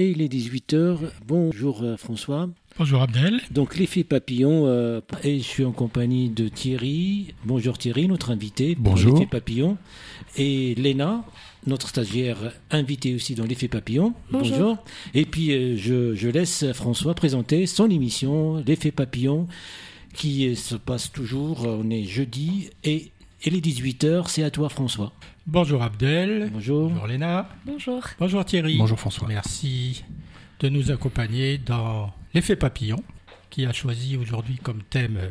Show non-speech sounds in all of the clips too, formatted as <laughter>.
et il est 18h. Bonjour euh, François. Bonjour Abdel. Donc l'effet papillon, euh, et je suis en compagnie de Thierry. Bonjour Thierry, notre invité pour Bonjour. l'effet papillon. Et Léna, notre stagiaire invitée aussi dans l'effet papillon. Bonjour. Et puis euh, je, je laisse François présenter son émission, l'effet papillon, qui se passe toujours, on est jeudi, et il est 18h, c'est à toi François. Bonjour Abdel. Bonjour. Bonjour Léna. Bonjour. Bonjour Thierry. Bonjour François. Merci de nous accompagner dans l'effet papillon qui a choisi aujourd'hui comme thème euh,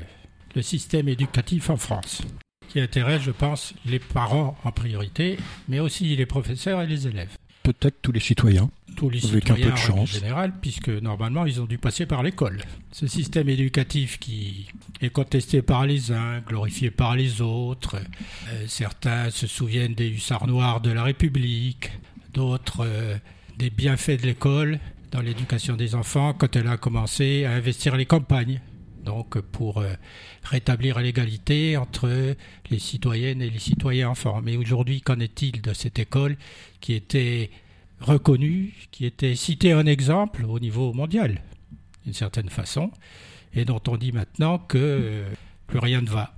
le système éducatif en France qui intéresse, je pense, les parents en priorité, mais aussi les professeurs et les élèves. Peut-être tous les citoyens. Tous les Avec un peu citoyens de en chance. règle générale, puisque normalement ils ont dû passer par l'école. Ce système éducatif qui est contesté par les uns, glorifié par les autres. Euh, certains se souviennent des hussards noirs de la République, d'autres euh, des bienfaits de l'école dans l'éducation des enfants quand elle a commencé à investir les campagnes. Donc pour euh, rétablir l'égalité entre les citoyennes et les citoyens enfants. Mais aujourd'hui, qu'en est-il de cette école qui était reconnue, qui était citée en exemple au niveau mondial, d'une certaine façon, et dont on dit maintenant que euh, plus rien ne va.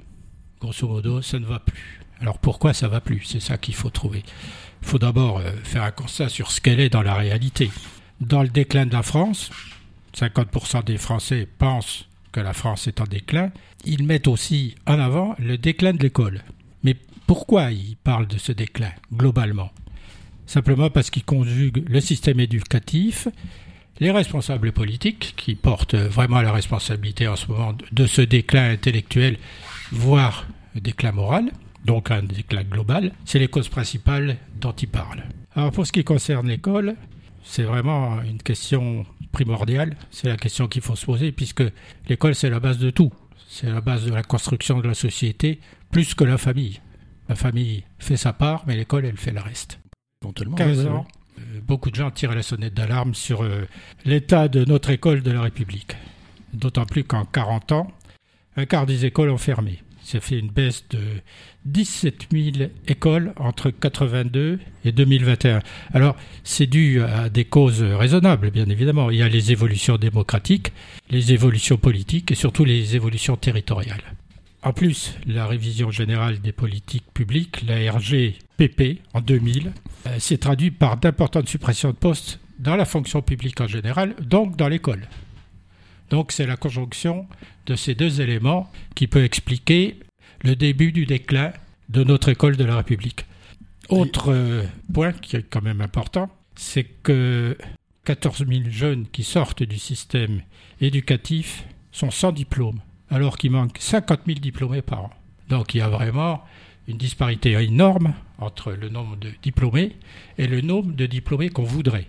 Grosso modo, ça ne va plus. Alors pourquoi ça va plus? C'est ça qu'il faut trouver. Il faut d'abord euh, faire un constat sur ce qu'elle est dans la réalité. Dans le déclin de la France, 50% des Français pensent que la France est en déclin. Ils mettent aussi en avant le déclin de l'école. Mais pourquoi ils parlent de ce déclin globalement? Simplement parce qu'ils conjuguent le système éducatif, les responsables politiques qui portent vraiment la responsabilité en ce moment de ce déclin intellectuel, voire déclin moral, donc un déclin global, c'est les causes principales dont ils parlent. Alors pour ce qui concerne l'école, c'est vraiment une question primordiale, c'est la question qu'il faut se poser, puisque l'école c'est la base de tout, c'est la base de la construction de la société, plus que la famille. La famille fait sa part, mais l'école elle fait le reste. Éventuellement. 15 ouais, ans, euh, beaucoup de gens tirent la sonnette d'alarme sur euh, l'état de notre école de la République. D'autant plus qu'en 40 ans, un quart des écoles ont fermé. Ça fait une baisse de 17 000 écoles entre 82 et 2021. Alors, c'est dû à des causes raisonnables, bien évidemment. Il y a les évolutions démocratiques, les évolutions politiques et surtout les évolutions territoriales. En plus, la révision générale des politiques publiques, la RGPP, en 2000, euh, s'est traduite par d'importantes suppressions de postes dans la fonction publique en général, donc dans l'école. Donc c'est la conjonction de ces deux éléments qui peut expliquer le début du déclin de notre école de la République. Autre euh, point qui est quand même important, c'est que 14 000 jeunes qui sortent du système éducatif sont sans diplôme, alors qu'il manque 50 000 diplômés par an. Donc il y a vraiment une disparité énorme entre le nombre de diplômés et le nombre de diplômés qu'on voudrait.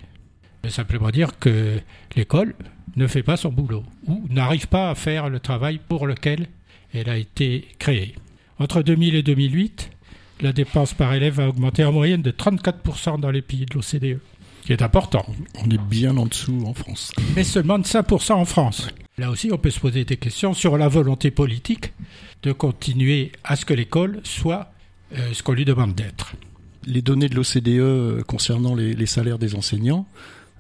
C'est simplement dire que l'école ne fait pas son boulot ou n'arrive pas à faire le travail pour lequel elle a été créée. Entre 2000 et 2008, la dépense par élève a augmenté en moyenne de 34% dans les pays de l'OCDE, qui est important, On est bien en dessous en France. mais seulement de 5% en France. Là aussi, on peut se poser des questions sur la volonté politique de continuer à ce que l'école soit ce qu'on lui demande d'être. Les données de l'OCDE euh, concernant les, les salaires des enseignants,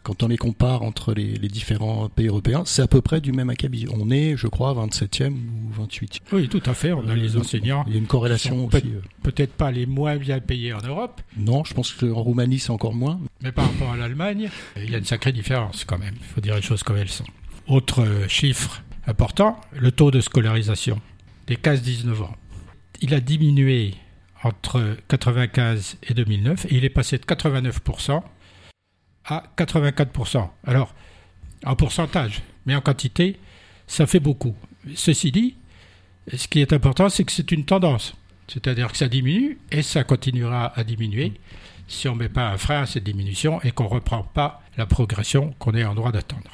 quand on les compare entre les, les différents pays européens, c'est à peu près du même acabit. On est, je crois, 27e ou 28e. Oui, tout à fait, on a les Euh, enseignants, Il y a une corrélation aussi. euh. peut-être pas les moins bien payés en Europe, Non, je pense qu'en Roumanie, c'est encore moins. Mais par rapport à l'Allemagne, il y a une sacrée différence quand même. Il faut dire les choses comme elles sont. Autre euh, chiffre important, le taux de scolarisation des 15-19 ans. Il a diminué entre 95 et 2009 et il est passé de 89% à 84%. Alors, en pourcentage, mais en quantité, ça fait beaucoup. Ceci dit, ce qui est important, c'est que c'est une tendance. C'est-à-dire que ça diminue et ça continuera à diminuer si on ne met pas un frein à cette diminution et qu'on ne reprend pas la progression qu'on est en droit d'attendre.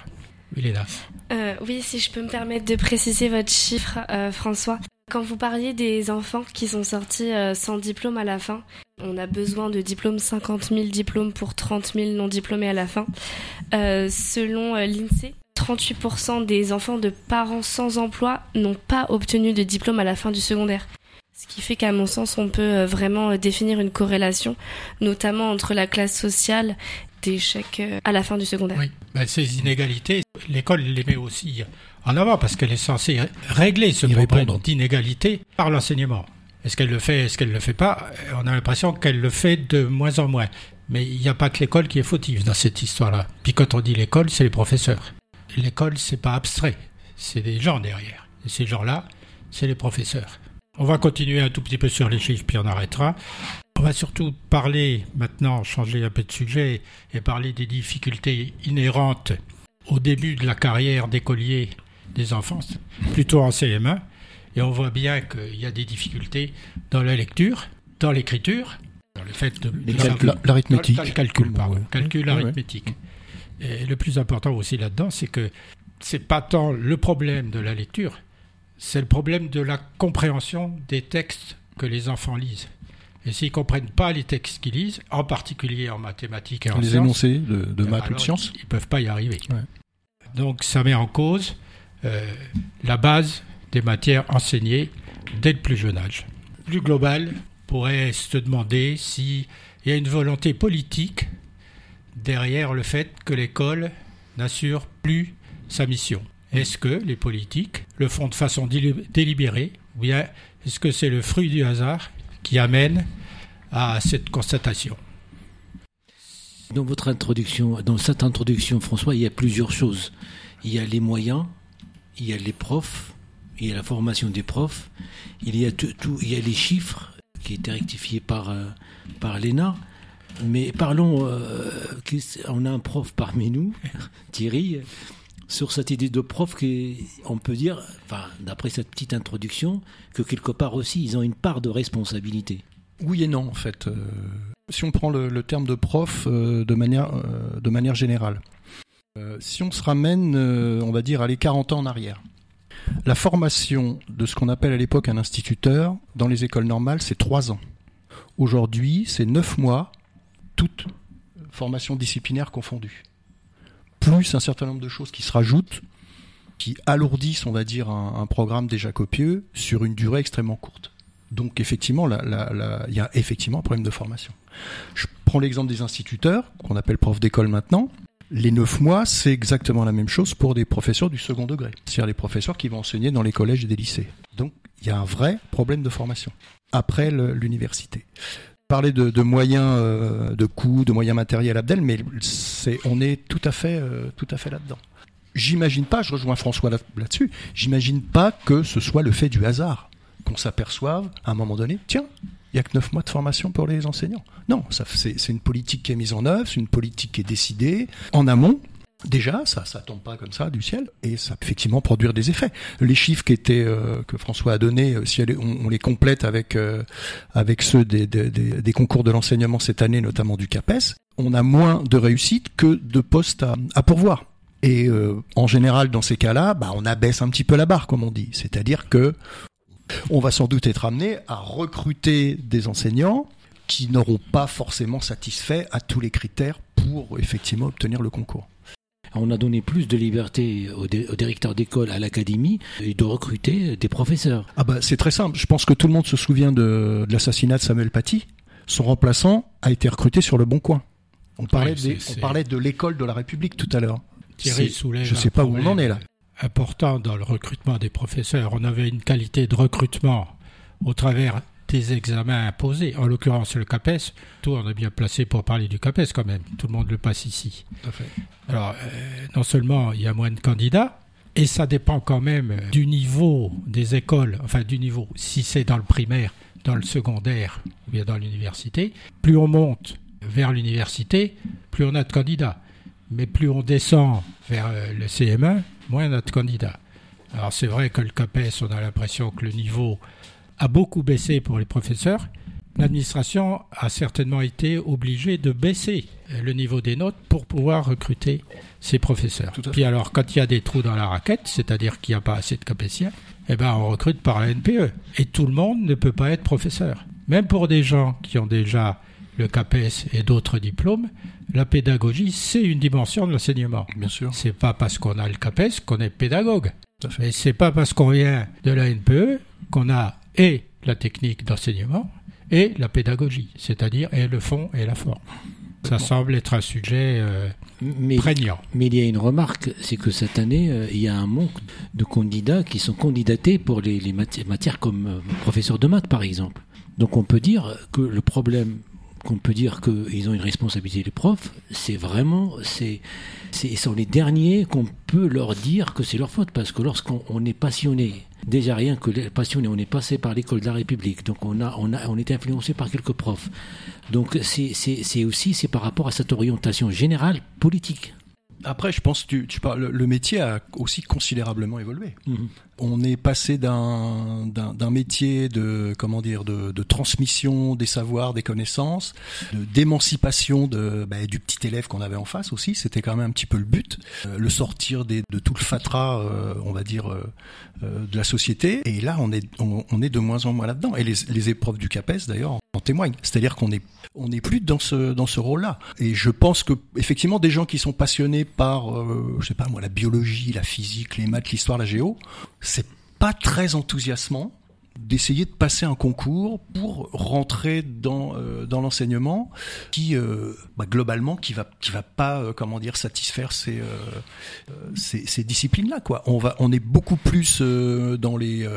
Euh, oui, si je peux me permettre de préciser votre chiffre, euh, François. Quand vous parliez des enfants qui sont sortis euh, sans diplôme à la fin, on a besoin de diplômes, 50 000 diplômes pour 30 000 non diplômés à la fin. Euh, selon euh, l'INSEE, 38% des enfants de parents sans emploi n'ont pas obtenu de diplôme à la fin du secondaire. Ce qui fait qu'à mon sens, on peut vraiment définir une corrélation, notamment entre la classe sociale d'échec à la fin du secondaire. Oui, ben, ces inégalités, l'école les met aussi en avant parce qu'elle est censée régler ce problème d'inégalité par l'enseignement. Est-ce qu'elle le fait, est-ce qu'elle ne le fait pas? On a l'impression qu'elle le fait de moins en moins. Mais il n'y a pas que l'école qui est fautive dans cette histoire-là. Puis quand on dit l'école, c'est les professeurs. L'école, c'est pas abstrait, c'est des gens derrière. Et ces gens-là, c'est les professeurs. On va continuer un tout petit peu sur les chiffres, puis on arrêtera. On va surtout parler maintenant, changer un peu de sujet, et parler des difficultés inhérentes au début de la carrière d'écolier des enfants, plutôt en CM1. Et on voit bien qu'il y a des difficultés dans la lecture, dans l'écriture, dans le fait de l'arithmétique, le calcul, pardon, calcul arithmétique. Et le plus important aussi là-dedans, c'est que c'est pas tant le problème de la lecture, c'est le problème de la compréhension des textes que les enfants lisent. Et s'ils ne comprennent pas les textes qu'ils lisent, en particulier en mathématiques et en les énoncés de, maths ou de sciences, ils ne peuvent pas y arriver. Donc ça met en cause euh, la base des matières enseignées dès le plus jeune âge. Plus global, pourrait se demander s'il y a une volonté politique derrière le fait que l'école n'assure plus sa mission. Est-ce que les politiques le font de façon délibérée ou bien est-ce que c'est le fruit du hasard qui amène à cette constatation? Dans votre introduction, dans cette introduction, François, il y a plusieurs choses. Il y a les moyens, il y a les profs, il y a la formation des profs, il y a tout, il y a les chiffres qui étaient rectifiés par euh, par l'ENA. Mais parlons, euh, on a un prof parmi nous, <laughs> Thierry, sur cette idée de prof qu'on peut dire, enfin, d'après cette petite introduction, que quelque part aussi, ils ont une part de responsabilité. Oui et non, en fait. Euh, si on prend le, terme de prof euh, de, manière, euh, de manière générale, si on se ramène, on va dire, à les 40 ans en arrière, la formation de ce qu'on appelle à l'époque un instituteur dans les écoles normales, c'est 3 ans. Aujourd'hui, c'est 9 mois, toute formation disciplinaire confondue plus un certain nombre de choses qui se rajoutent, qui alourdissent, on va dire, un, programme déjà copieux sur une durée extrêmement courte. Donc effectivement, il y a effectivement un problème de formation. Je prends l'exemple des instituteurs, qu'on appelle profs d'école maintenant. Les neuf mois, c'est exactement la même chose pour des professeurs du second degré, c'est-à-dire les professeurs qui vont enseigner dans les collèges et des lycées. Donc il y a un vrai problème de formation après l'université parler de, moyens euh, de coûts, de moyens matériels Abdel, mais on est tout à fait, euh, tout à fait là-dedans. J'imagine pas, je rejoins François là, dessus j'imagine pas que ce soit le fait du hasard qu'on s'aperçoive à un moment donné, tiens, il n'y a que 9 mois de formation pour les enseignants. Non, c'est, une politique qui est mise en œuvre, c'est une politique qui est décidée en amont, Déjà, ça, ça tombe pas comme ça du ciel, et ça peut effectivement produire des effets. Les chiffres qui étaient euh, que François a donnés, euh, si on, les complète avec euh, avec ceux des, des, concours de l'enseignement cette année, notamment du CAPES, on a moins de réussite que de postes à, à pourvoir. Et en général, dans ces cas-là, bah, on abaisse un petit peu la barre, comme on dit. C'est-à-dire que on va sans doute être amené à recruter des enseignants qui n'auront pas forcément satisfait à tous les critères pour effectivement obtenir le concours on a donné plus de liberté aux, directeurs d'école, à l'académie, et de recruter des professeurs. Ah bah c'est très simple. Je pense que tout le monde se souvient de, l'assassinat de Samuel Paty. Son remplaçant a été recruté sur le Bon Coin. On parlait, on parlait de l'école de la République tout à l'heure. Thierry soulève. Je ne sais pas où on en est là. Important dans le recrutement des professeurs. On avait une qualité de recrutement au travers des examens imposés, en l'occurrence le CAPES. Tout, on est bien placé pour parler du CAPES quand même. Tout le monde le passe ici. Alors, euh, non seulement il y a moins de candidats, et ça dépend quand même du niveau des écoles, enfin du niveau, si c'est dans le primaire, dans le secondaire ou bien dans l'université. Plus on monte vers l'université, plus on a de candidats. Mais plus on descend vers euh, le CM1, moins de candidats. Alors c'est vrai que le CAPES, on a l'impression que le niveau a beaucoup baissé pour les professeurs, l'administration a certainement été obligée de baisser le niveau des notes pour pouvoir recruter ses professeurs. Puis alors, quand il y a des trous dans la raquette, c'est-à-dire qu'il n'y a pas assez de capétiens, eh ben, on recrute par la NPE. Et tout le monde ne peut pas être professeur. Même pour des gens qui ont déjà le CAPES et d'autres diplômes, la pédagogie, c'est une dimension de l'enseignement. Bien sûr. C'est pas parce qu'on a le CAPES qu'on est pédagogue. Mais c'est pas parce qu'on vient de la NPE qu'on a et la technique d'enseignement et la pédagogie, c'est-à-dire et le fond et la forme. Ça semble être un sujet euh, mais, prégnant. Mais il y a une remarque, c'est que cette année, euh, il y a un manque de candidats qui sont candidatés pour les, les matières, comme euh, professeur de maths, par exemple. Donc on peut dire que le problème qu'on peut dire qu'ils ont une responsabilité les profs, c'est vraiment, c'est, c'est, sont les derniers qu'on peut leur dire que c'est leur faute, parce que lorsqu'on est passionné, déjà rien que les passionnés, on est passé par l'école de la République, donc on a, on a, on est influencé par quelques profs. Donc c'est, c'est, c'est aussi, c'est par rapport à cette orientation générale politique. Après, je pense que tu, tu parles, le métier a aussi considérablement évolué. Mhm. On est passé d'un, métier de comment dire de, de, transmission des savoirs, des connaissances, d'émancipation de, bah, du petit élève qu'on avait en face aussi. C'était quand même un petit peu le but, euh, le sortir des, de tout le fatras, euh, on va dire, euh, de la société. Et là, on est on, on, est de moins en moins là-dedans. Et les, les épreuves du CAPES, d'ailleurs, en témoignent. C'est-à-dire qu'on est on n'est plus dans ce dans ce rôle-là. Et je pense que effectivement des gens qui sont passionnés par euh, je sais pas moi la biologie, la physique, les maths, l'histoire, la géo, c'est pas très enthousiasmant d'essayer de passer un concours pour rentrer dans euh, dans l'enseignement qui euh, bah, globalement qui va qui va pas euh, comment dire satisfaire ces ces, ces disciplines là quoi. On va on est beaucoup plus dans les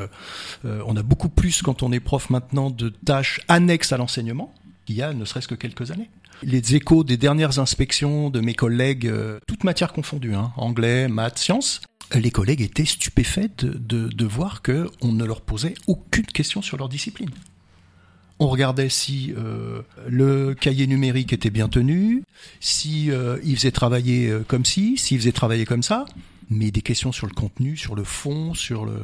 on a beaucoup plus quand on est prof maintenant de tâches annexes à l'enseignement qu'il y a ne serait-ce que quelques années les échos des dernières inspections de mes collègues, toutes matières confondues, hein, anglais, maths, sciences, les collègues étaient stupéfaits de, de, voir qu'on ne leur posait aucune question sur leur discipline. On regardait si euh, le cahier numérique était bien tenu, si euh, ils faisaient travailler euh, comme ci, s'ils faisaient travailler comme ça, mais des questions sur le contenu, sur le fond, sur le,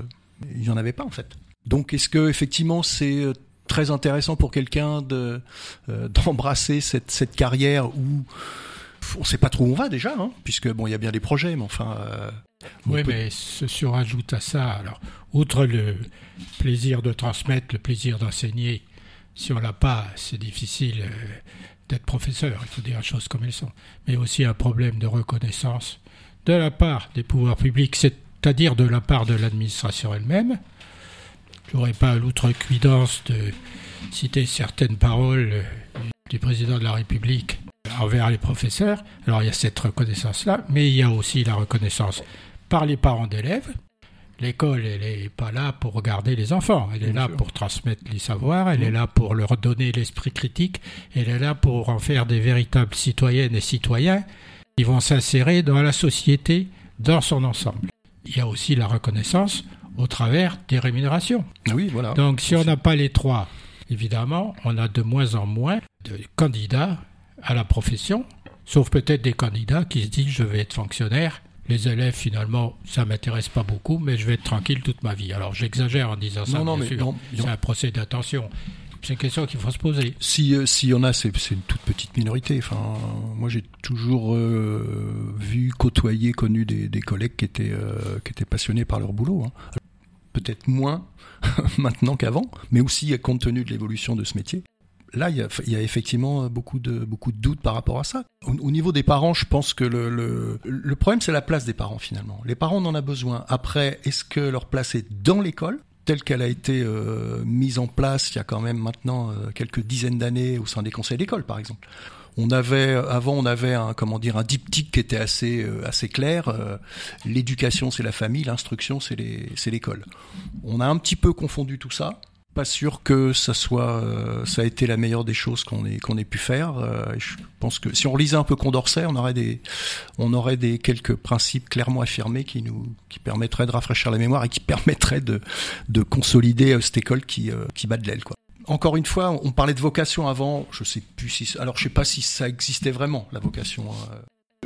il n'y en avait pas en fait. Donc est-ce que effectivement c'est très intéressant pour quelqu'un de d'embrasser cette, cette carrière où on ne sait pas trop où on va déjà, hein, puisque bon, il y a bien des projets, mais enfin, oui, mais se surajoute à ça, alors, outre le plaisir de transmettre, le plaisir d'enseigner, si on l'a pas, c'est difficile euh, d'être professeur, il faut dire les choses comme elles sont, mais aussi un problème de reconnaissance de la part des pouvoirs publics, c'est-à-dire de la part de l'administration elle-même. Je n'aurais pas l'outrecuidance de citer certaines paroles du président de la République envers les professeurs. Alors il y a cette reconnaissance-là, mais il y a aussi la reconnaissance par les parents d'élèves. L'école, elle n'est pas là pour regarder les enfants, elle est là pour transmettre les savoirs, elle est là pour leur donner l'esprit critique, elle est là pour en faire des véritables citoyennes et citoyens qui vont s'insérer dans la société dans son ensemble. Il y a aussi la reconnaissance au travers des rémunérations. Oui, voilà. Donc si on n'a pas les trois, évidemment, on a de moins en moins de candidats à la profession, sauf peut-être des candidats qui se disent je vais être fonctionnaire les élèves, finalement, ça m'intéresse pas beaucoup, mais je vais être tranquille toute ma vie. Alors, j'exagère en disant ça, non, bien sûr. C'est un procès d'attention. C'est une question qu'il faut se poser. Si euh, s'il y en a, c'est une toute petite minorité. Enfin, moi, j'ai toujours euh, vu, côtoyer, connu des, des collègues qui étaient euh, qui étaient passionnés par leur boulot. Hein. Peut-être moins <laughs> maintenant qu'avant, mais aussi compte tenu de l'évolution de ce métier là, il y, a, effectivement beaucoup de, beaucoup de doutes par rapport à ça. Au, niveau des parents, je pense que le, le, problème, c'est la place des parents finalement. Les parents, en a besoin. Après, est-ce que leur place est dans l'école? Telle qu'elle a été euh, mise en place il y a quand même maintenant euh, quelques dizaines d'années au sein des conseils d'école, par exemple. On avait avant, on avait un comment dire un diptyque qui était assez euh, assez clair. L'éducation, c'est la famille, l'instruction, c'est les c'est l'école. On a un petit peu confondu tout ça pas sûr que ça soit, euh, ça a été la meilleure des choses qu'on ait qu'on ait pu faire. Euh, je pense que si on lisait un peu Condorcet, on aurait des, on aurait des quelques principes clairement affirmés qui nous, qui permettraient de rafraîchir la mémoire et qui <laughs> permettraient de de consolider euh, cette école qui qui bat de l'aile quoi. Encore une fois, on parlait de vocation avant. Je sais plus si, alors je sais pas si ça existait vraiment la vocation.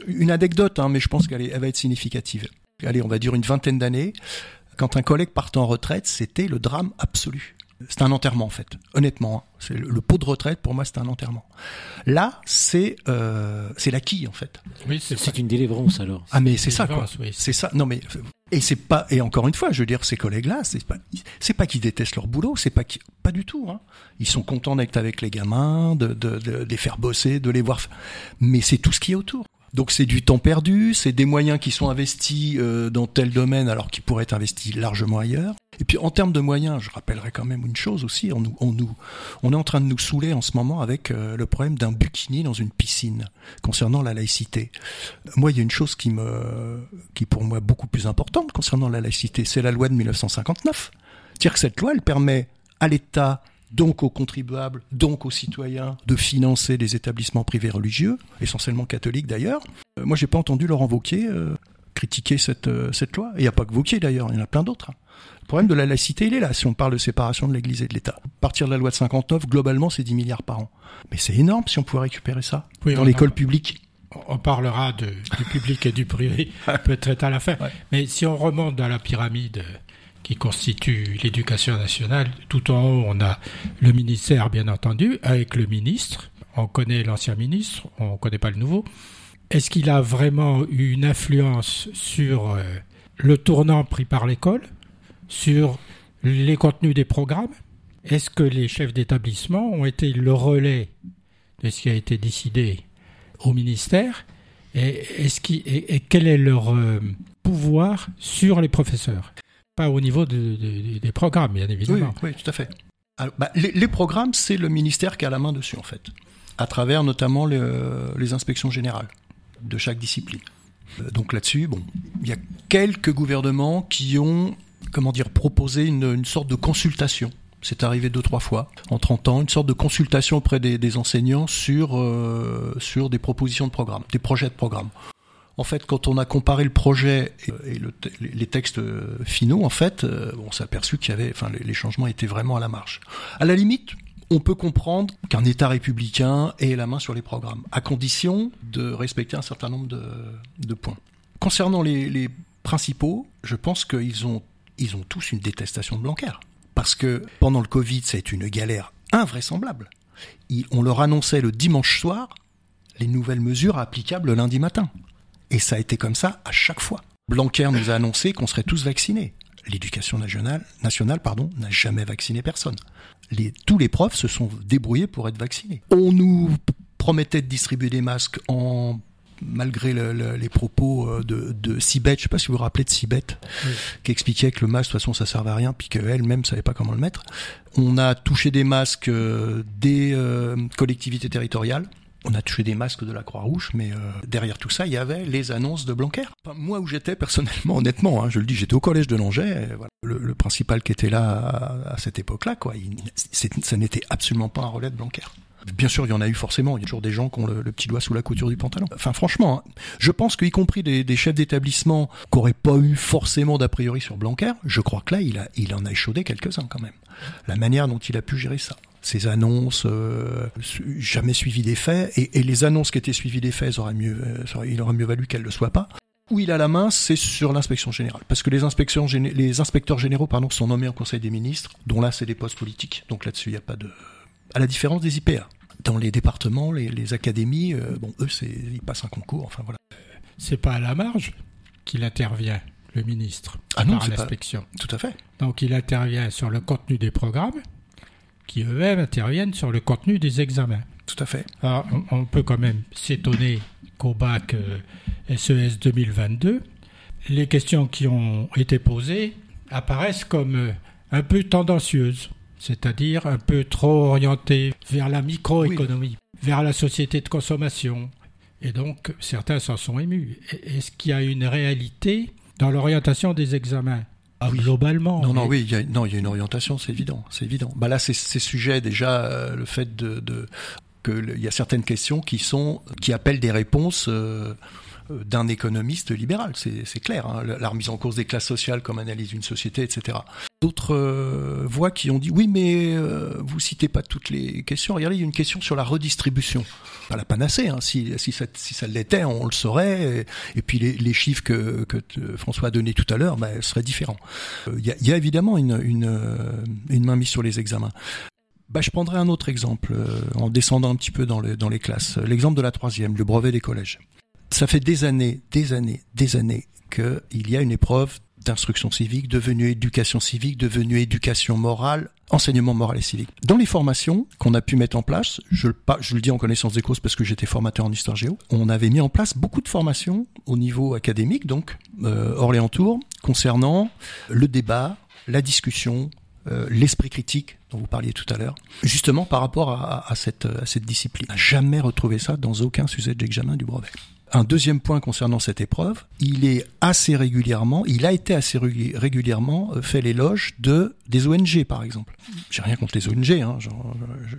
Une anecdote, hein, mais je pense qu'elle elle va être significative. Allez, on va dire une vingtaine d'années quand un collègue partait en retraite, c'était le drame absolu c'est un enterrement en fait. Honnêtement, hein. c'est le, pot de retraite pour moi c'est un enterrement. Là, c'est euh, c'est l'acquis en fait. Oui, c'est une délivrance alors. Ah mais c'est ça quoi. C'est ça. Non mais et c'est pas et encore une fois, je veux dire ces collègues-là, c'est pas c'est pas qu'ils détestent leur boulot, c'est pas qui, pas du tout. Hein. Ils sont contents d'être avec les gamins, de, de, de, les faire bosser, de les voir. Mais c'est tout ce qui est autour. Donc c'est du temps perdu, c'est des moyens qui sont investis euh, dans tel domaine alors qu'ils pourraient être investis largement ailleurs. Et puis en termes de moyens, je rappellerai quand même une chose aussi, on, nous, on, nous, on est en train de nous saouler en ce moment avec euh, le problème d'un bikini dans une piscine concernant la laïcité. Moi, il y a une chose qui me, qui pour moi est beaucoup plus importante concernant la laïcité, c'est la loi de 1959. C'est-à-dire que cette loi, elle permet à l'État donc aux contribuables, donc aux citoyens, de financer des établissements privés religieux, essentiellement catholiques d'ailleurs. Euh, moi, j'ai pas entendu Laurent Wauquiez euh, critiquer cette, euh, cette loi. Il n'y a pas que Wauquiez d'ailleurs, il y en a plein d'autres. Hein. Le problème de la laïcité, il est là, si on parle de séparation de l'Église et de l'État. À partir de la loi de 59, globalement, c'est 10 milliards par an. Mais c'est énorme si on pouvait récupérer ça dans l'école publique. On parlera de, du public et du privé <laughs> peut-être à la fin. Mais si on remonte dans la pyramide qui constitue l'éducation nationale. Tout en haut, on a le ministère, bien entendu, avec le ministre. On connaît l'ancien ministre, on ne connaît pas le nouveau. Est-ce qu'il a vraiment eu une influence sur euh, le tournant pris par l'école, sur les contenus des programmes? Est-ce que les chefs d'établissement ont été le relais de ce qui a été décidé au ministère? Et, et, quel est leur euh, pouvoir sur les professeurs? Pas au niveau des programmes, bien évidemment. Oui, tout à fait. Bah, les, programmes, c'est le ministère qui a la main dessus, en fait, à travers notamment les inspections générales de chaque discipline. Euh, donc là-dessus, bon, il y a quelques gouvernements qui ont, comment dire, proposé une, sorte de consultation. C'est arrivé deux, trois fois en 30 ans, une sorte de consultation auprès des, enseignants sur, euh, sur des propositions de programme, des projets de programme. En fait, quand on a comparé le projet et, les textes euh, finaux, en fait, euh, on s'est aperçu qu'il y avait, enfin, les changements étaient vraiment à la marge. À la limite, on peut comprendre qu'un État républicain ait la main sur les programmes, à condition de respecter un certain nombre de, points. Concernant les, principaux, je pense qu'ils ont, ils ont tous une détestation de Blanquer. Parce que pendant le Covid, ça a été une galère invraisemblable. on leur annonçait le dimanche soir les nouvelles mesures applicables le lundi matin. Et ça a été comme ça à chaque fois. Blanquer nous a annoncé qu'on serait tous vaccinés. L'éducation nationale, nationale pardon, n'a jamais vacciné personne. Les, tous les profs se sont débrouillés pour être vaccinés. On nous promettait de distribuer des masques en malgré les propos euh, de, de Sibeth, je sais pas si vous vous rappelez de Sibeth, qui expliquait que le masque de toute façon ça servait à rien, puis qu'elle-même savait pas comment le mettre. On a touché des masques euh, des euh, collectivités territoriales on a touché des masques de la Croix-Rouge, mais euh, derrière tout ça, il y avait les annonces de Blanquer. moi, où j'étais personnellement, <laughs> honnêtement, hein, je le dis, j'étais au collège de Langeais. Voilà. Le, principal qui était là à, cette époque-là, quoi, ça n'était absolument pas un relais de Blanquer. Bien sûr, il y en a eu forcément. Il y a toujours des gens qui ont le, petit doigt sous la couture du pantalon. Enfin, franchement, hein, je pense qu'y compris des, chefs d'établissement qui n'auraient pas eu forcément d'a priori sur Blanquer, je crois que là, il, en a échaudé quelques-uns quand même. La manière dont il a pu gérer ça ces annonces euh, jamais suivies des faits, et, les annonces qui étaient suivies des faits, euh, il aurait mieux valu qu'elles ne le soient pas. Où il a la main, c'est sur l'inspection générale, parce que les, les inspecteurs généraux pardon, sont nommés en Conseil des ministres, dont là c'est des postes politiques, donc là-dessus il n'y a pas de... À la différence des IPA. Dans les départements, les, les académies, euh, bon, eux, ils passent un concours, enfin voilà. C'est pas à la marge qu'il intervient, le ministre, ah non, par l'inspection. Tout à fait. Donc il intervient sur le contenu des programmes, qui eux-mêmes interviennent sur le contenu des examens. Tout à fait. Alors, on, peut quand même s'étonner qu'au bac SES e 2022, les questions qui ont été posées apparaissent comme euh, un peu tendancieuses, c'est-à-dire un peu trop orientées vers la microéconomie, vers la société de consommation. Et donc, certains s'en sont émus. Est-ce qu'il y a une réalité dans l'orientation des examens? Ah, globalement. Non, non, oui, il y a, non, il y a une orientation, c'est évident, c'est évident. Bah là, c'est ces sujets déjà, euh, le fait de, de que il y a certaines questions qui sont, qui appellent des réponses. Euh, d'un économiste libéral, c'est clair. Hein, la remise en cause des classes sociales comme analyse d'une société, etc. D'autres euh, voix qui ont dit oui, mais euh, vous citez pas toutes les questions. Regardez, il y a une question sur la redistribution. Pas la panacée. Hein. Si, si, ça, l'était, on le saurait. Et, puis les, chiffres que, François a donnés tout à l'heure, ben, seraient différents. Euh, il y, a, y, a, évidemment une, une, main mise sur les examens. Bah, je prendrai un autre exemple en descendant un petit peu dans, dans les classes. L'exemple de la troisième, le brevet des collèges ça fait des années, des années, des années qu'il y a une épreuve d'instruction civique, devenu éducation civique, devenu éducation morale, enseignement moral et civique. Dans les formations qu'on a pu mettre en place, je, le dis en connaissance des causes parce que j'étais formateur en histoire géo, on avait mis en place beaucoup de formations au niveau académique, donc euh, Orléans Tour, concernant le débat, la discussion, euh, l'esprit critique dont vous parliez tout à l'heure, justement par rapport à, cette, à cette discipline. On n'a jamais retrouvé ça dans aucun sujet d'examen du brevet. Un deuxième point concernant cette épreuve, il est assez régulièrement, il a été assez régulièrement euh, fait l'éloge de des ONG par exemple. J'ai rien contre les ONG, hein,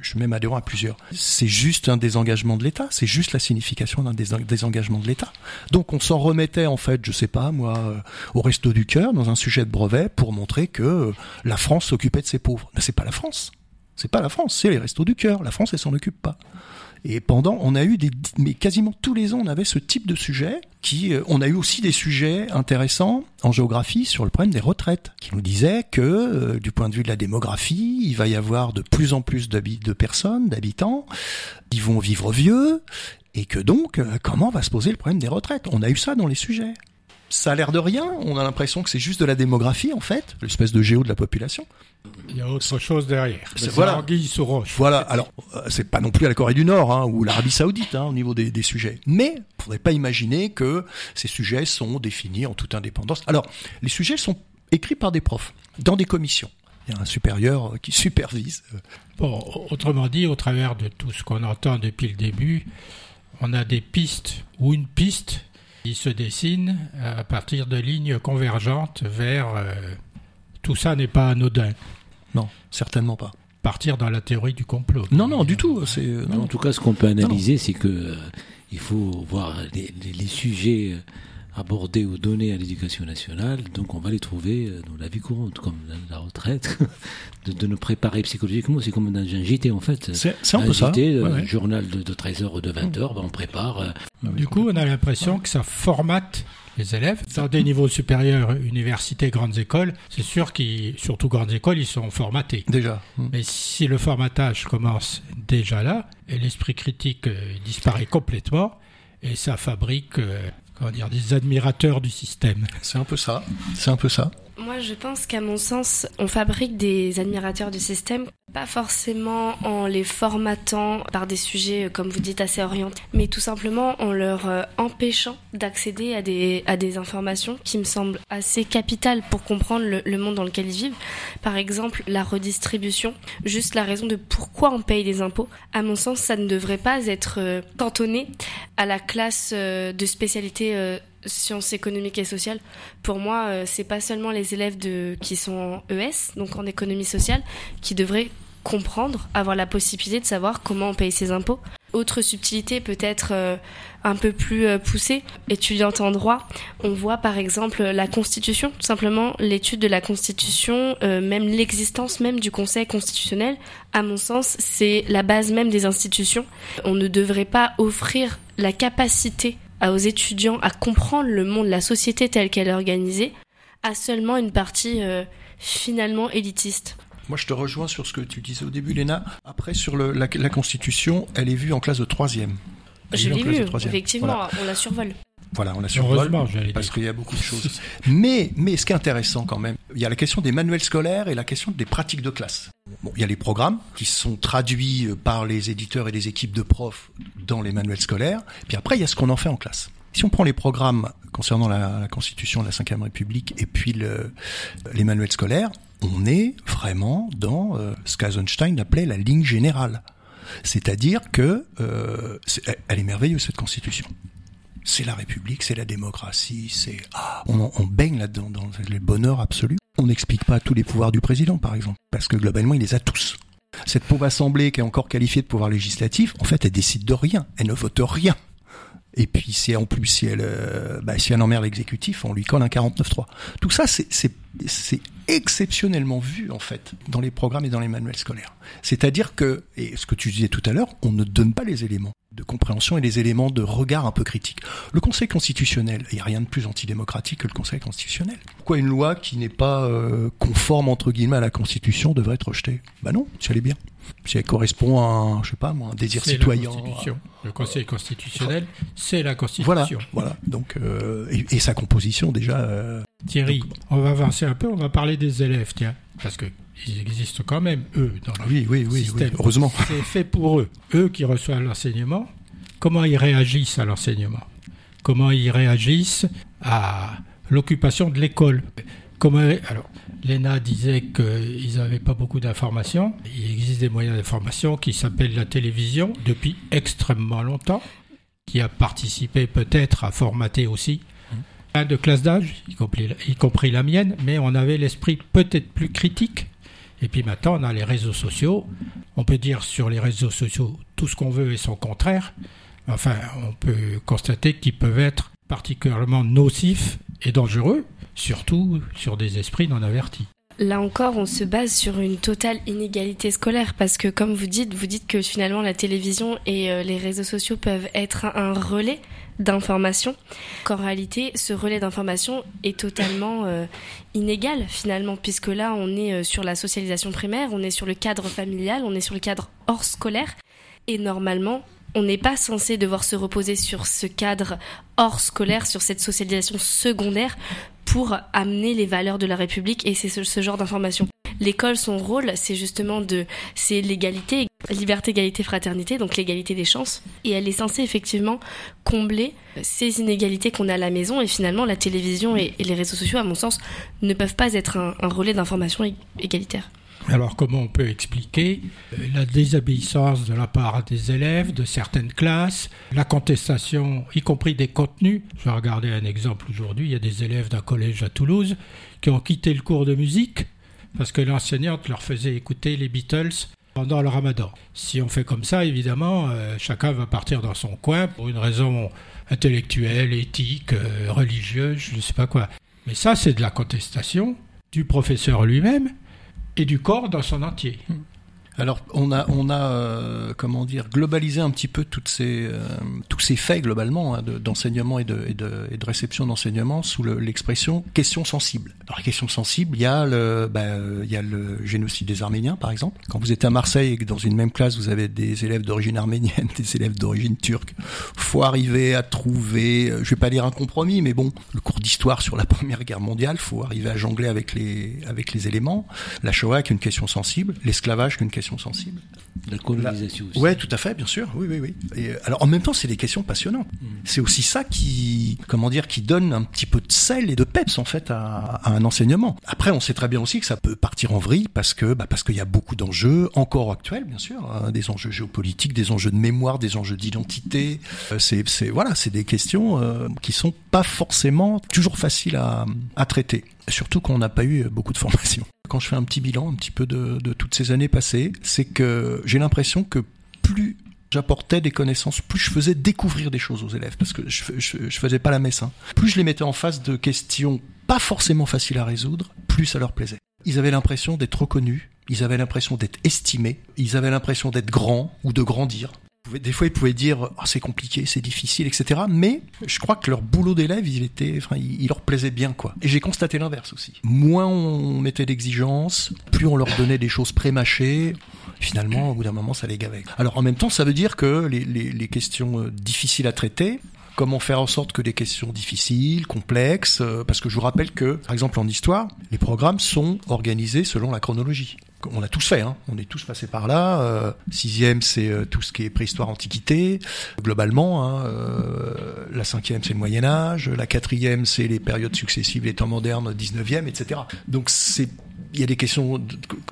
je suis même adhérent à plusieurs. C'est juste un désengagement de l'État, c'est juste la signification d'un désengagement de l'État. Donc on s'en remettait en fait, je sais pas moi, euh, au resto du cœur dans un sujet de brevet pour montrer que euh, la France s'occupait de ses pauvres. Mais c'est pas la France. C'est pas la France, c'est les restos du cœur. La France, elle s'en occupe pas. Et pendant, on a eu des, mais quasiment tous les ans, on avait ce type de sujet. Qui, euh, on a eu aussi des sujets intéressants en géographie sur le problème des retraites, qui nous disaient que, euh, du point de vue de la démographie, il va y avoir de plus en plus de personnes, d'habitants, qui vont vivre vieux, et que donc, euh, comment va se poser le problème des retraites? On a eu ça dans les sujets ça a l'air de rien. On a l'impression que c'est juste de la démographie, en fait, l'espèce de géo de la population. Il y a autre chose derrière. Voilà. Voilà. Alors, euh, c'est pas non plus à la Corée du Nord hein, ou l'Arabie Saoudite hein, au niveau des, des sujets. Mais, il faudrait pas imaginer que ces sujets sont définis en toute indépendance. Alors, les sujets sont écrits par des profs dans des commissions. Il y a un supérieur qui <laughs> supervise. Bon, autrement dit, au travers de tout ce qu'on entend depuis le début, on a des pistes ou une piste qui se dessine à partir de lignes convergentes vers euh, tout ça n'est pas anodin. Non, certainement pas. Partir dans la théorie du complot. Non, non, du tout. C'est euh, En tout cas, ce qu'on peut analyser, c'est que euh, il faut voir les, sujets abordés ou donnés à l'éducation nationale. Donc, on va les trouver dans la vie courante, comme la, retraite, <laughs> de, nous préparer psychologiquement. C'est comme dans un JT, en fait. C'est un, peu JT, ça. Un journal de, 13h ou de 20h, ben, on prépare. du coup, on a l'impression que ça formate les élèves. Dans des niveaux supérieurs, universités, grandes écoles, c'est sûr qu'ils, surtout grandes écoles, ils sont formatés. Déjà. Hmm. Mais si le formatage commence déjà là, et l'esprit critique euh, disparaît complètement, et ça fabrique euh, comment dire, des admirateurs du système. C'est un peu ça. C'est un peu ça. Moi, je pense qu'à mon sens, on fabrique des admirateurs du système, pas forcément en les formatant par des sujets, euh, comme vous dites, assez orientés, mais tout simplement en leur euh, empêchant d'accéder à des, à des informations qui me semblent assez capitales pour comprendre le, monde dans lequel ils vivent. Par exemple, la redistribution, juste la raison de pourquoi on paye des impôts. À mon sens, ça ne devrait pas être euh, cantonné à la classe de spécialité sciences économiques et sociales, pour moi, c'est pas seulement les élèves qui sont en ES, donc en économie sociale, qui devraient comprendre, avoir la possibilité de savoir comment on paye ses impôts. Autre subtilité peut-être euh, un peu plus euh, poussée, étudiante en droit, on voit par exemple la Constitution, tout simplement l'étude de la Constitution, même l'existence même du Conseil constitutionnel. À mon sens, c'est la base même des institutions. On ne devrait pas offrir la capacité aux étudiants à comprendre le monde, la société telle qu'elle est organisée, à seulement une partie euh, finalement élitiste. Moi, je te rejoins sur ce que tu disais au début, Léna. Après, sur le, la, Constitution, elle est vue en classe de troisième. je l'ai vue, effectivement, on la survole. Voilà, on la survole parce qu'il y a beaucoup de choses. mais, mais ce qui est intéressant quand même, il y a la question des manuels scolaires et la question des pratiques de classe. Bon, il y a les programmes qui sont traduits euh, par les éditeurs et les équipes de profs dans les manuels scolaires. Puis après, il y a ce qu'on en fait en classe. Si on prend les programmes concernant la, Constitution de la Ve République et puis le, les manuels scolaires, on est vraiment dans euh, ce qu'Eisenstein appelait la ligne générale. C'est-à-dire que euh, elle est merveilleuse cette Constitution c'est la République, c'est la démocratie, c'est ah, on, baigne là-dedans dans le bonheur absolu. On n'explique pas tous les pouvoirs du président, par exemple, parce que globalement, il les a tous. Cette pauvre assemblée qui est encore qualifiée de pouvoir législatif, en fait, elle décide de rien, elle ne vote rien. Et puis, si en plus, si elle, euh, bah, si elle emmerde l'exécutif, on lui colle un 49-3. Tout ça, c'est exceptionnellement vu, en fait, dans les programmes et dans les manuels scolaires. C'est-à-dire que, et ce que tu disais tout à l'heure, on ne donne pas les éléments de compréhension et les éléments de regard un peu critique. Le Conseil constitutionnel, il n'y a rien de plus antidémocratique que le Conseil constitutionnel. Pourquoi une loi qui n'est pas euh, conforme entre guillemets à la Constitution devrait être rejetée? Bah non, si elle est bien. Si elle correspond à un, je sais pas moi, un désir citoyen. Le Conseil constitutionnel, c'est la Constitution. Voilà, voilà. Donc euh, et, sa composition déjà, euh, Thierry, on va avancer un peu, on va parler des élèves, tiens, parce que ils existent quand même, eux, dans le Oui, oui, oui, système. oui, heureusement. C'est fait pour eux. Eux qui reçoivent l'enseignement, comment ils réagissent à l'enseignement? Comment ils réagissent à l'occupation de l'école? Comment alors Léna disait qu'ils n'avaient pas beaucoup d'informations. Il existe des moyens d'information qui s'appellent la télévision depuis extrêmement longtemps, qui a participé peut-être à formater aussi de classes d'âge, y compris, y compris la mienne, mais on avait l'esprit peut-être plus critique. Et puis maintenant, on a les réseaux sociaux. On peut dire sur les réseaux sociaux tout ce qu'on veut et son contraire. Enfin, on peut constater qu'ils peuvent être particulièrement nocifs et dangereux, surtout sur des esprits non avertis. Là encore, on se base sur une totale inégalité scolaire parce que, comme vous dites, vous dites que finalement la télévision et euh, les réseaux sociaux peuvent être un relais d'information, qu'en réalité, ce relais d'information est totalement euh, inégal finalement, puisque là, on est euh, sur la socialisation primaire, on est sur le cadre familial, on est sur le cadre hors scolaire, et normalement, on n'est pas censé devoir se reposer sur ce cadre hors scolaire, sur cette socialisation secondaire pour amener les valeurs de la République et c'est ce, ce genre d'information. L'école, son rôle, c'est justement de, c'est l'égalité, liberté, égalité, fraternité, donc l'égalité des chances. Et elle est censée effectivement combler ces inégalités qu'on a à la maison. Et finalement, la télévision et, les réseaux sociaux, à mon sens, ne peuvent pas être un, un relais d'information égalitaire. Alors comment on peut expliquer la désobéissance de la part des élèves, de certaines classes, la contestation, y compris des contenus? Je vais regarder un exemple aujourd'hui, il y a des élèves d'un collège à Toulouse qui ont quitté le cours de musique parce que l'enseignante leur faisait écouter les Beatles pendant le ramadan. Si on fait comme ça, évidemment, euh, chacun va partir dans son coin pour une raison intellectuelle, éthique, euh, religieuse, je ne sais pas quoi. Mais ça, c'est de la contestation du professeur lui-même et du corps dans son entier. Alors, on a, on a euh, comment dire, globalisé un petit peu toutes ces, euh, tous ces faits globalement hein, de- d'enseignement et, de, et, de, et de réception d'enseignement sous le- l'expression question sensible. Alors, question sensible, il y a le, bah, euh, il y a le génocide des Arméniens, par exemple. Quand vous êtes à Marseille et que dans une même classe vous avez des élèves d'origine arménienne, <laughs> des élèves d'origine turque, faut arriver à trouver, euh, je vais pas dire un compromis, mais bon, le cours d'histoire sur la <laughs> Première Guerre mondiale, faut arriver à jongler avec les, avec les éléments. La Shoah, qui est une question sensible, l'esclavage, qui est une question sensible. La colonisation aussi. Ouais, tout à fait, bien sûr. Oui, oui, oui. Et, alors, en même temps, c'est des questions passionnantes. C'est aussi ça qui, comment dire, qui donne un petit peu de sel et de peps en fait à, à un enseignement. Après, on sait très bien aussi que ça peut partir en vrille parce que, bah, parce qu'il y a beaucoup d'enjeux encore actuels, bien sûr, hein, des enjeux géopolitiques, des enjeux de mémoire, des enjeux d'identité. Euh, c'est, c'est, voilà, c'est des questions euh, qui sont pas forcément toujours faciles à, à traiter. Surtout qu'on n'a pas eu beaucoup de formation. Quand je fais un petit bilan, un petit peu de, toutes ces années passées, c'est que j'ai l'impression que plus j'apportais des connaissances, plus je faisais découvrir des choses aux élèves, parce que je faisais pas la messe. Hein. Plus je les mettais en face de questions pas forcément faciles à résoudre, plus ça leur plaisait. Ils avaient l'impression d'être reconnus, ils avaient l'impression d'être estimés, ils avaient l'impression d'être grands ou de grandir. Des fois, ils pouvaient dire oh, c'est compliqué, c'est difficile, etc. Mais je crois que leur boulot d'élève, il était, enfin, il, leur plaisait bien, quoi. Et j'ai constaté l'inverse aussi. Moins on mettait d'exigences, plus on leur donnait des choses prémâchées. Finalement, au bout d'un moment, ça les gavait. Alors, en même temps, ça veut dire que les, les, les questions euh, difficiles à traiter, comment faire en sorte que des questions difficiles, complexes, euh, parce que je vous rappelle que, par exemple, en histoire, les programmes sont organisés selon la chronologie. On l'a tous fait, hein. on est tous passés par là. Euh, sixième, c'est euh, tout ce qui est préhistoire, antiquité. Globalement, hein, euh, la cinquième, c'est le Moyen Âge. La quatrième, c'est les périodes successives, les temps modernes, 19e, etc. Donc c'est il y a des questions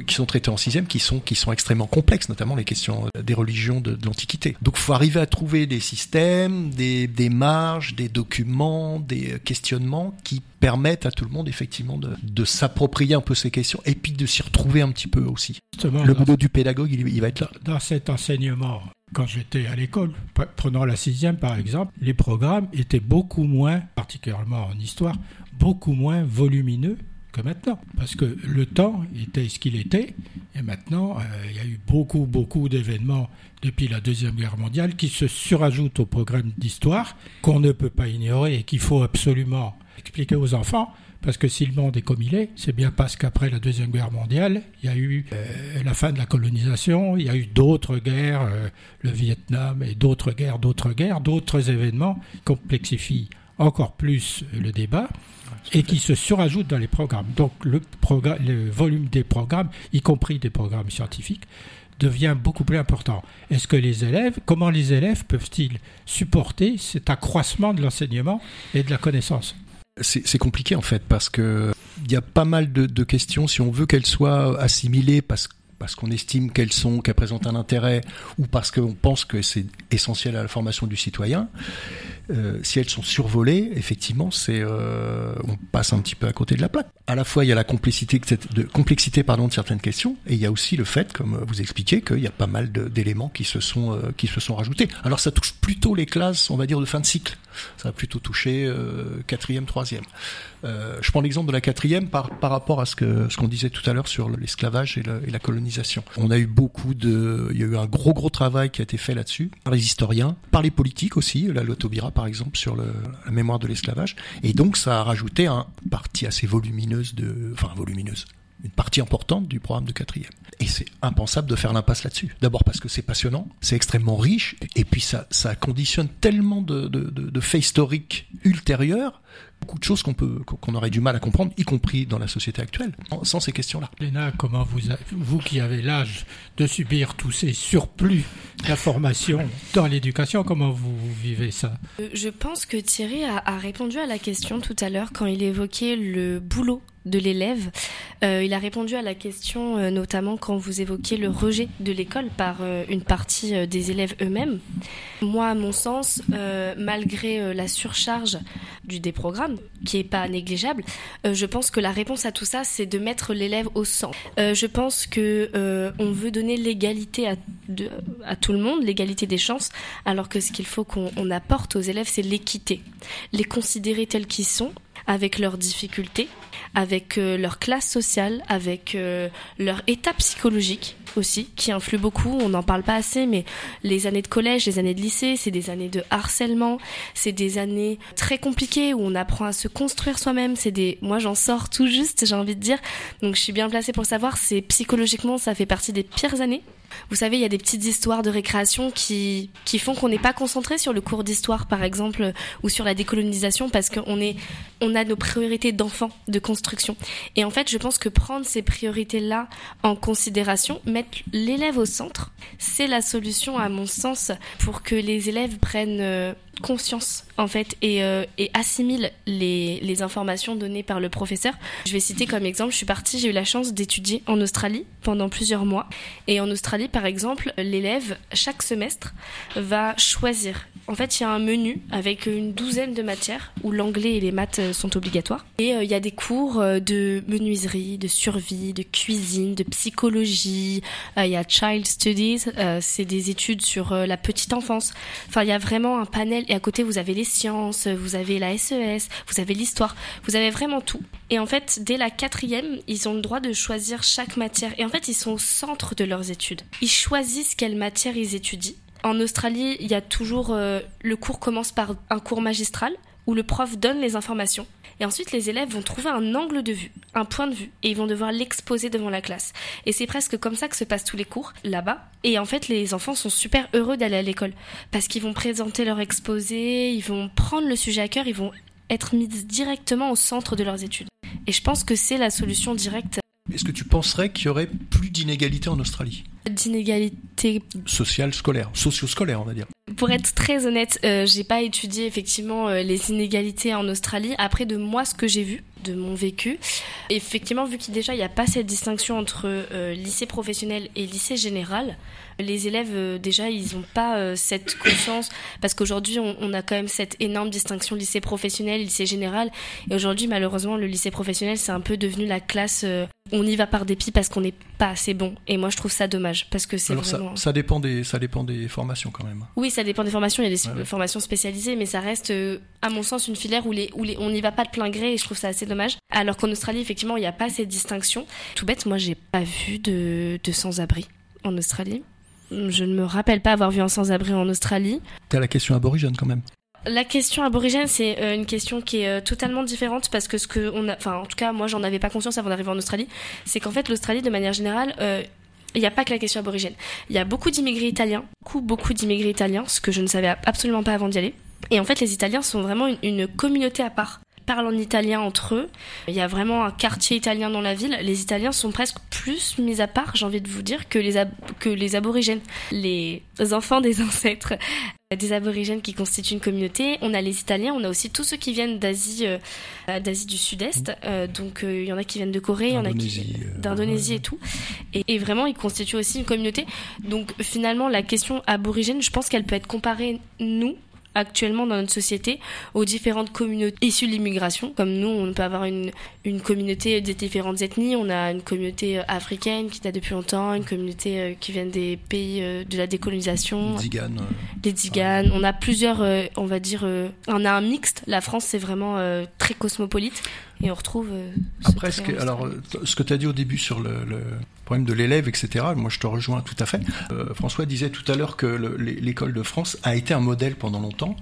qui sont traitées en sixième qui sont qui sont extrêmement complexes, notamment les questions des religions de, de l'Antiquité. Donc, il faut arriver à trouver des systèmes, des, des marges, des documents, des questionnements qui permettent à tout le monde effectivement de, de s'approprier un peu ces questions et puis de s'y retrouver un petit peu aussi. Justement, Le boulot du pédagogue, il, il va être là. dans cet enseignement, quand j'étais à l'école, pre- prenons la sixième par exemple, les programmes étaient beaucoup moins, particulièrement en histoire, beaucoup moins volumineux que maintenant. Parce que le temps était ce qu'il était, et maintenant, euh, il y a eu beaucoup, beaucoup d'événements depuis la Deuxième Guerre mondiale qui se surajoutent au programme d'histoire, qu'on ne peut pas ignorer et qu'il faut absolument expliquer aux enfants. Parce que si le monde est comme il est, c'est bien parce qu'après la Deuxième Guerre mondiale, il y a eu euh, la fin de la colonisation, il y a eu d'autres guerres, euh, le Vietnam et d'autres guerres, d'autres guerres, d'autres événements qui complexifient encore plus le débat et qui se surajoutent dans les programmes. Donc le, volume des programmes, y compris des programmes scientifiques, devient beaucoup plus important. Est-ce que les élèves, comment les élèves peuvent-ils supporter cet accroissement de l'enseignement et de la connaissance? C'est compliqué en fait parce que il y a pas mal de, questions si on veut qu'elles soient assimilées parce parce qu'on estime qu'elles sont, qu'elles présentent un intérêt, ou parce qu'on pense que c'est essentiel à la formation du citoyen, euh, si elles sont survolées, effectivement, c'est euh, on passe un petit peu à côté de la plaque. À la fois, il y a la complexité de, complexité pardon, de certaines questions, et il y a aussi le fait, comme vous expliquez, qu'il y a pas mal d'éléments qui se sont euh, qui se sont rajoutés. Alors, ça touche plutôt les classes, on va dire, de fin de cycle. Ça va plutôt toucher quatrième, troisième. Je prends l'exemple de la quatrième par, par rapport à ce que ce qu'on disait tout à l'heure sur l'esclavage et, et, la colonisation. On a eu beaucoup de, il y a eu un gros gros travail qui a été fait là-dessus par les historiens, par les politiques aussi, la loi Taubira par exemple sur la mémoire de l'esclavage, et donc ça a rajouté un partie assez volumineuse de, enfin volumineuse, une partie importante du programme de quatrième. Et c'est impensable de faire l'impasse là-dessus. D'abord parce que c'est passionnant, c'est extrêmement riche, et puis ça, ça conditionne tellement de faits historiques ultérieurs beaucoup de choses qu'on peut qu'on aurait du mal à comprendre, y compris dans la société actuelle, sans ces questions-là. Léna, comment vous, vous qui avez l'âge de subir tous ces surplus d'informations dans l'éducation, comment vous vivez ça? Euh, Je pense que Thierry a, a répondu à la question tout à l'heure quand il évoquait le boulot de l'élève. Euh, il a répondu à la question euh, notamment quand vous évoquiez le rejet de l'école par euh, une partie euh, des élèves eux-mêmes. Moi, à mon sens, euh, malgré la surcharge du, des programmes, qui est pas négligeable, je pense que la réponse à tout ça, c'est de mettre l'élève au centre. je pense que on veut donner l'égalité à, à, tout le monde, l'égalité des chances, alors que ce qu'il faut qu'on apporte aux élèves, c'est l'équité. Les considérer tels qu'ils sont, avec leurs difficultés, avec euh, leur classe sociale, avec euh, leur état psychologique aussi, qui influe beaucoup. On n'en parle pas assez, mais les années de collège, les années de lycée, c'est des années de harcèlement, c'est des années très compliquées où on apprend à se construire soi-même. C'est des, moi j'en sors tout juste, j'ai envie de dire. Donc je suis bien placée pour savoir. C'est psychologiquement, ça fait partie des pires années. Vous savez, il y a des petites histoires de récréation qui, qui font qu'on n'est pas concentré sur le cours d'histoire, par exemple, ou sur la décolonisation, parce qu'on est, on a nos priorités d'enfant, de construction. Et en fait, je pense que prendre ces priorités-là en considération, mettre l'élève au centre, c'est la solution, à mon sens, pour que les élèves prennent euh, conscience en fait et, euh, assimile les, informations données par le professeur. Je vais citer comme exemple, je suis partie, j'ai eu la chance d'étudier en Australie pendant plusieurs mois. Et en Australie, par exemple, l'élève, chaque semestre, va choisir. En fait, il y a un menu avec une douzaine de matières où l'anglais et les maths euh, sont obligatoires. Et euh, il y a des cours de menuiserie, de survie, de cuisine, de psychologie. Il y a Child Studies, c'est des études sur la petite enfance. Enfin, il y a vraiment un panel et à côté, vous avez les sciences, vous avez la SES, vous avez l'histoire, vous avez vraiment tout. Et en fait, dès la quatrième, ils ont le droit de choisir chaque matière. Et en fait, ils sont au centre de leurs études. Ils choisissent quelle matière ils étudient. En Australie, il y a toujours euh, le cours commence par un cours magistral où le prof donne les informations. Et ensuite, les élèves vont trouver un angle de vue, un point de vue, et ils vont devoir l'exposer devant la classe. Et c'est presque comme ça que se passent tous les cours, là-bas. Et en fait, les enfants sont super heureux d'aller à l'école, parce qu'ils vont présenter leur exposé, ils vont prendre le sujet à cœur, ils vont être mis directement au centre de leurs études. Et je pense que c'est la solution directe. Est-ce que tu penserais qu'il y aurait plus d'inégalités en Australie? D'inégalités sociales, scolaires, socio-scolaires, on va dire. Pour être très honnête, euh, j'ai pas étudié effectivement euh, les inégalités en Australie. Après, de moi, ce que j'ai vu, de mon vécu, effectivement, vu qu'il déjà il n'y a pas cette distinction entre euh, lycée professionnel et lycée général, les élèves euh, déjà ils n'ont pas euh, cette conscience parce qu'aujourd'hui on, on, a quand même cette énorme distinction lycée professionnel, lycée général. Et aujourd'hui malheureusement le lycée professionnel c'est un peu devenu la classe on y va par dépit parce qu'on n'est pas assez bon. Et moi, je trouve ça dommage parce que c'est vraiment. Ça, ça, dépend des, ça dépend des formations quand même. Oui, ça dépend des formations. Il y a des ouais, formations spécialisées, mais ça reste, à mon sens, une filière où, les, où les, on n'y va pas de plein gré et je trouve ça assez dommage. Alors qu'en Australie, effectivement, il n'y a pas cette distinction. Tout bête, moi, j'ai pas vu de, de sans-abri en Australie. Je ne me rappelle pas avoir vu un sans-abri en Australie. T'as la question aborigène quand même. La question aborigène, c'est euh, une question qui est euh, totalement différente parce que ce que on a, enfin en tout cas moi j'en avais pas conscience avant d'arriver en Australie, c'est qu'en fait l'Australie de manière générale, euh, il n'y a pas que la question aborigène. Il y a beaucoup d'immigrés italiens, beaucoup beaucoup d'immigrés italiens, ce que je ne savais absolument pas avant d'y aller. Et en fait, les Italiens sont vraiment une communauté à part parlent en italien entre eux. Il y a vraiment un quartier italien dans la ville. Les Italiens sont presque plus mis à part, j'ai envie de vous dire, que les, que les aborigènes. Les enfants des <laughs> ancêtres des aborigènes qui constituent une communauté. On a les Italiens, on a aussi tous ceux qui viennent d'Asie, euh, d'Asie du Sud-Est. Euh, donc euh, il y en a qui viennent de Corée, il y en a qui d'Indonésie et tout. Et, et, vraiment, ils constituent aussi une communauté. Donc finalement, la question aborigène, je pense qu'elle peut être comparée nous actuellement dans notre société aux différentes communautés issues de l'immigration. Comme nous, on peut avoir une, une communauté des différentes ethnies. On a une communauté euh, africaine qui date depuis longtemps, une communauté euh, qui vient des pays euh, de la décolonisation. Les Tziganes. Les Tziganes. On a plusieurs, on va dire, on a un mixte. La France, c'est vraiment très cosmopolite et on retrouve. Après, ce que, alors, ce que tu as dit au début sur le, le problème de l'élève, etc., moi je te rejoins tout à fait. Euh, François disait tout à l'heure que l'école de France a été un modèle pendant longtemps.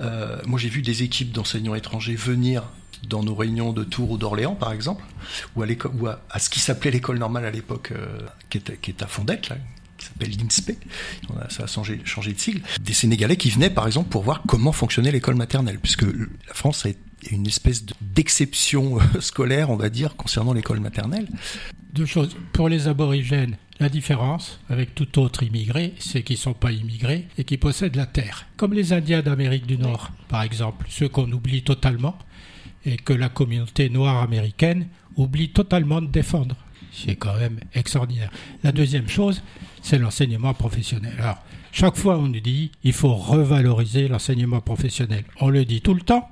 Euh, moi j'ai vu des équipes d'enseignants étrangers venir dans nos réunions de Tours ou d'Orléans, par exemple, ou à, ou à, ce qui s'appelait l'école normale à l'époque, euh, qui, est, qui est à Fondette, là, qui s'appelle l'INSPE, ça a changé, changé de sigle, des Sénégalais qui venaient par exemple pour voir comment fonctionnait l'école maternelle, puisque la France a été une espèce d'exception euh, <laughs> scolaire, on va dire, concernant l'école maternelle. Deux choses. Pour les aborigènes, la différence avec tout autre immigré, c'est qu'ils ne sont pas immigrés et qu'ils possèdent la terre. Comme les Indiens d'Amérique du Nord, par exemple, ceux qu'on oublie totalement et que la communauté noire américaine oublie totalement de défendre. C'est quand même extraordinaire. La deuxième chose, c'est l'enseignement professionnel. Alors, chaque fois on nous dit il faut revaloriser l'enseignement professionnel. On le dit tout le temps,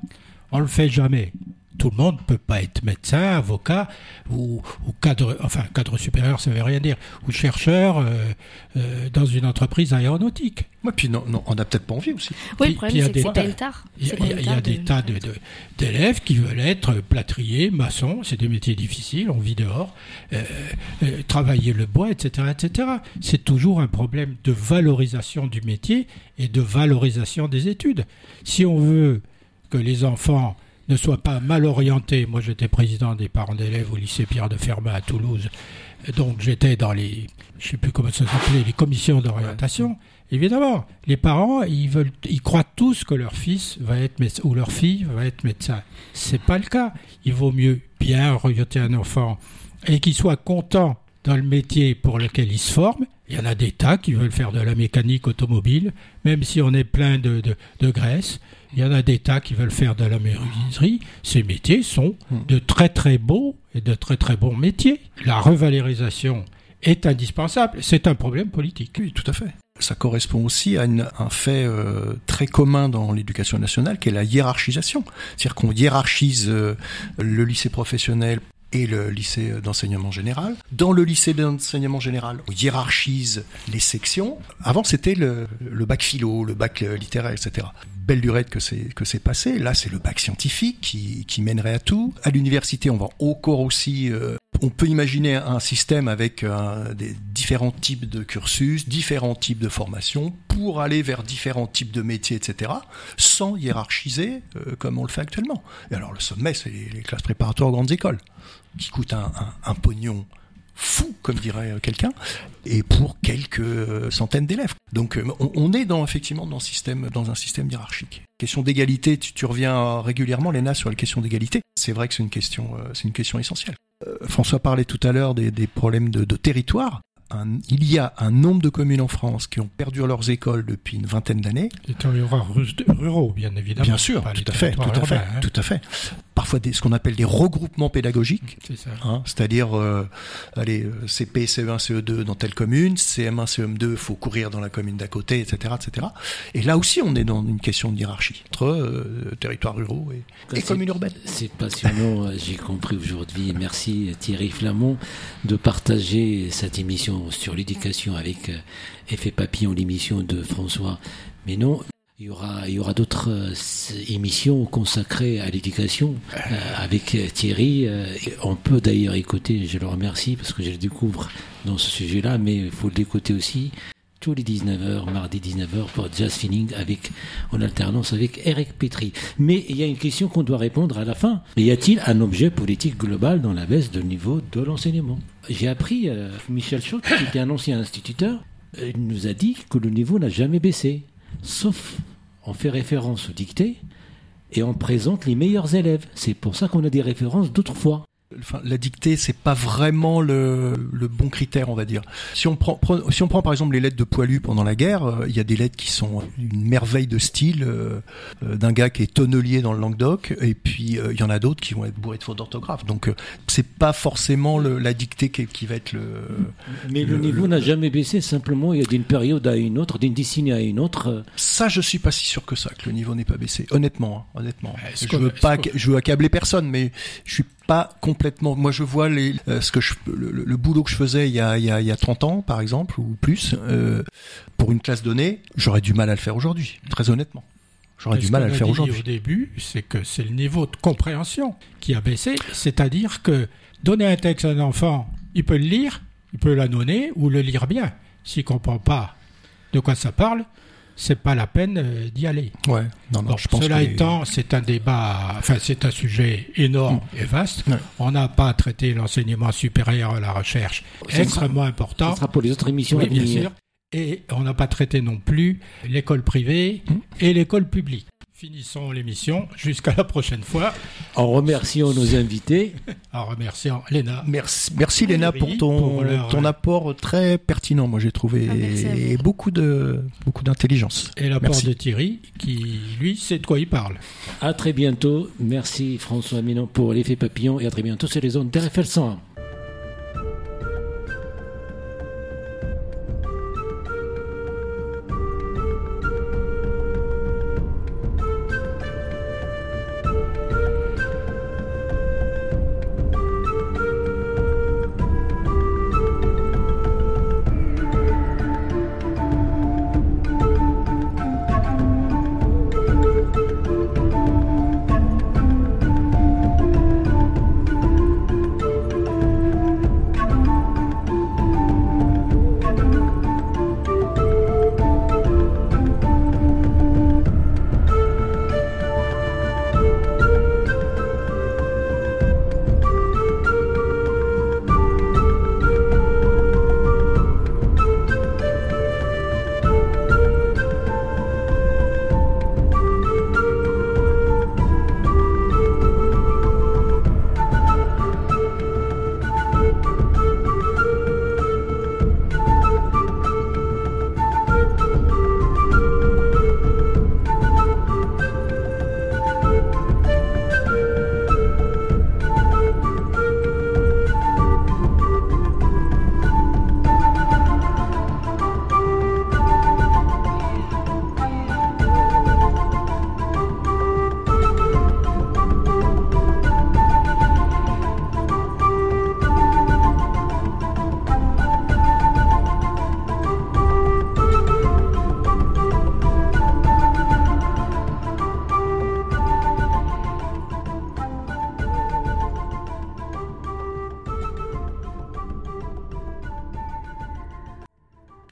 on le fait jamais. Tout le monde ne peut pas être médecin, avocat ou, cadre, enfin cadre supérieur, ça veut rien dire, ou chercheur euh, euh, dans une entreprise aéronautique. Oui, puis non, non on n'a peut-être pas envie aussi. Oui, le problème c'est que c'est tard. Il y a, des tas d'élèves qui veulent être plâtriers, maçons, c'est des métiers difficiles, on vit dehors, euh, travailler le bois, etc., etc. C'est toujours un problème de valorisation du métier et de valorisation des études. Si on veut que les enfants ne soient pas mal orientés. Moi, j'étais président des parents d'élèves au lycée Pierre de Fermat à Toulouse. Donc, j'étais dans les, je sais plus comment ça s'appelait, les commissions d'orientation. Évidemment, les parents, ils veulent, ils croient tous que leur fils va être médecin ou leur fille va être médecin. C'est pas le cas. Il vaut mieux bien orienter un enfant et qu'il soit content dans le métier pour lequel il se forme. Il y en a des tas qui veulent faire de la mécanique automobile, même si on est plein de, de, de graisse. Il y en a des tas qui veulent faire de la menuiserie. Ces métiers sont hmm. de très très beaux et de très très bons métiers. La revalorisation est indispensable. C'est un problème politique. Oui, tout à fait. Ça correspond aussi à un fait euh, très commun dans l'éducation nationale, qui est la hiérarchisation. C'est-à-dire qu'on hiérarchise euh, le lycée professionnel et le lycée d'enseignement général. Dans le lycée d'enseignement général, on hiérarchise les sections. Avant, c'était le, bac philo, le bac littéraire, etc. Belle durée que c'est que c'est passé. Là, c'est le bac scientifique qui, qui mènerait à tout. À l'université, on va encore aussi euh, on peut imaginer un système avec euh, des différents types de cursus, différents types de formations pour aller vers différents types de métiers, etc., sans hiérarchiser euh, comme on le fait actuellement. Et alors le sommet, c'est les, classes préparatoires aux grandes écoles, qui coûtent un, pognon fou, comme dirait euh, quelqu'un, et pour quelques centaines d'élèves. Donc on, est dans, effectivement dans un système, dans un système hiérarchique. Question d'égalité, tu, reviens régulièrement, Léna, sur la question d'égalité. C'est vrai que c'est une question, c'est une question essentielle. Euh, François parlait tout à l'heure des, problèmes de, territoire. il y a un nombre de communes en France qui ont perdu leurs écoles depuis une vingtaine d'années. Les territoires ruraux, bien évidemment. Bien sûr, tout à fait, tout à fait, hein. tout à fait parfois des, ce qu'on appelle des regroupements pédagogiques, hein, c'est-à-dire euh, allez, euh, CP, CE1, CE2 dans telle commune, CM1, CM2, faut courir dans la commune d'à côté, etc., etc. Et là aussi, on est dans une question de hiérarchie entre euh, territoires ruraux et, communes urbaines. C'est passionnant, j'ai compris aujourd'hui. Merci Thierry Flamand de partager cette émission sur l'éducation avec Effet Papillon, l'émission de François Mais non. Il y aura, d'autres euh, émissions consacrées à l'éducation euh, avec Thierry. Euh, on peut d'ailleurs écouter, je le remercie parce que je le découvre dans ce sujet-là, mais il faut l'écouter aussi tous les 19h, mardi 19h pour Jazz Feeling avec, en alternance avec Eric Petri. Mais il y a une question qu'on doit répondre à la fin. Y a-t-il un objet politique global dans la baisse de niveau de l'enseignement? J'ai appris, Michel Choc, qui était un ancien instituteur, il nous a dit que le niveau n'a jamais baissé sauf on fait référence aux dictées et on présente les meilleurs élèves. C'est pour ça qu'on a des références d'autrefois. Enfin, la dictée, c'est pas vraiment le, le, bon critère, on va dire. Si on prend, si on prend par exemple les lettres de Poilu pendant la guerre, euh, il y a des lettres qui sont une merveille de style euh, euh, d'un gars qui est tonnelier dans le Languedoc, et puis il y en a d'autres qui vont être bourrés de fautes d'orthographe. Donc c'est pas forcément le, la dictée qui, qui, va être le. Mais le, niveau n'a jamais baissé. Simplement, il y a d'une période à une autre, d'une décennie à une autre. Ça, je suis pas si sûr que ça que le niveau n'est pas baissé. Honnêtement, hein, honnêtement. Je veux pas, je veux accabler personne, mais je suis pas complètement. Moi, je vois les, euh, ce que je, le, boulot que je faisais il y, a, il, y a, il y a 30 ans, par exemple, ou plus, euh, pour une classe donnée, j'aurais du mal à le faire aujourd'hui, très honnêtement. J'aurais du mal à le faire aujourd'hui. Au début, c'est que c'est le niveau de compréhension qui a baissé, c'est-à-dire que donner un texte à un enfant, il peut le lire, il peut l'annonner ou le lire bien. S'il comprend pas de quoi ça parle, c'est pas la peine euh, d'y aller. Ouais, non, non, je pense cela étant, c'est un débat, enfin, c'est un sujet énorme mm. et vaste. On n'a pas traité l'enseignement supérieur à la recherche, extrêmement important. Ce sera pour les autres émissions bien sûr. Et on n'a pas traité non plus l'école privée mm. et l'école publique. Finissons l'émission. Jusqu'à la prochaine fois. En remerciant nos invités. en remerciant Léna. Merci, merci Léna pour ton, ton apport très pertinent. Moi, j'ai trouvé ah, beaucoup de beaucoup d'intelligence. Et l'apport de Thierry, qui lui sait de quoi il parle. À très bientôt. Merci François Minon pour l'effet papillon et à très bientôt sur les zones d'RFL 101.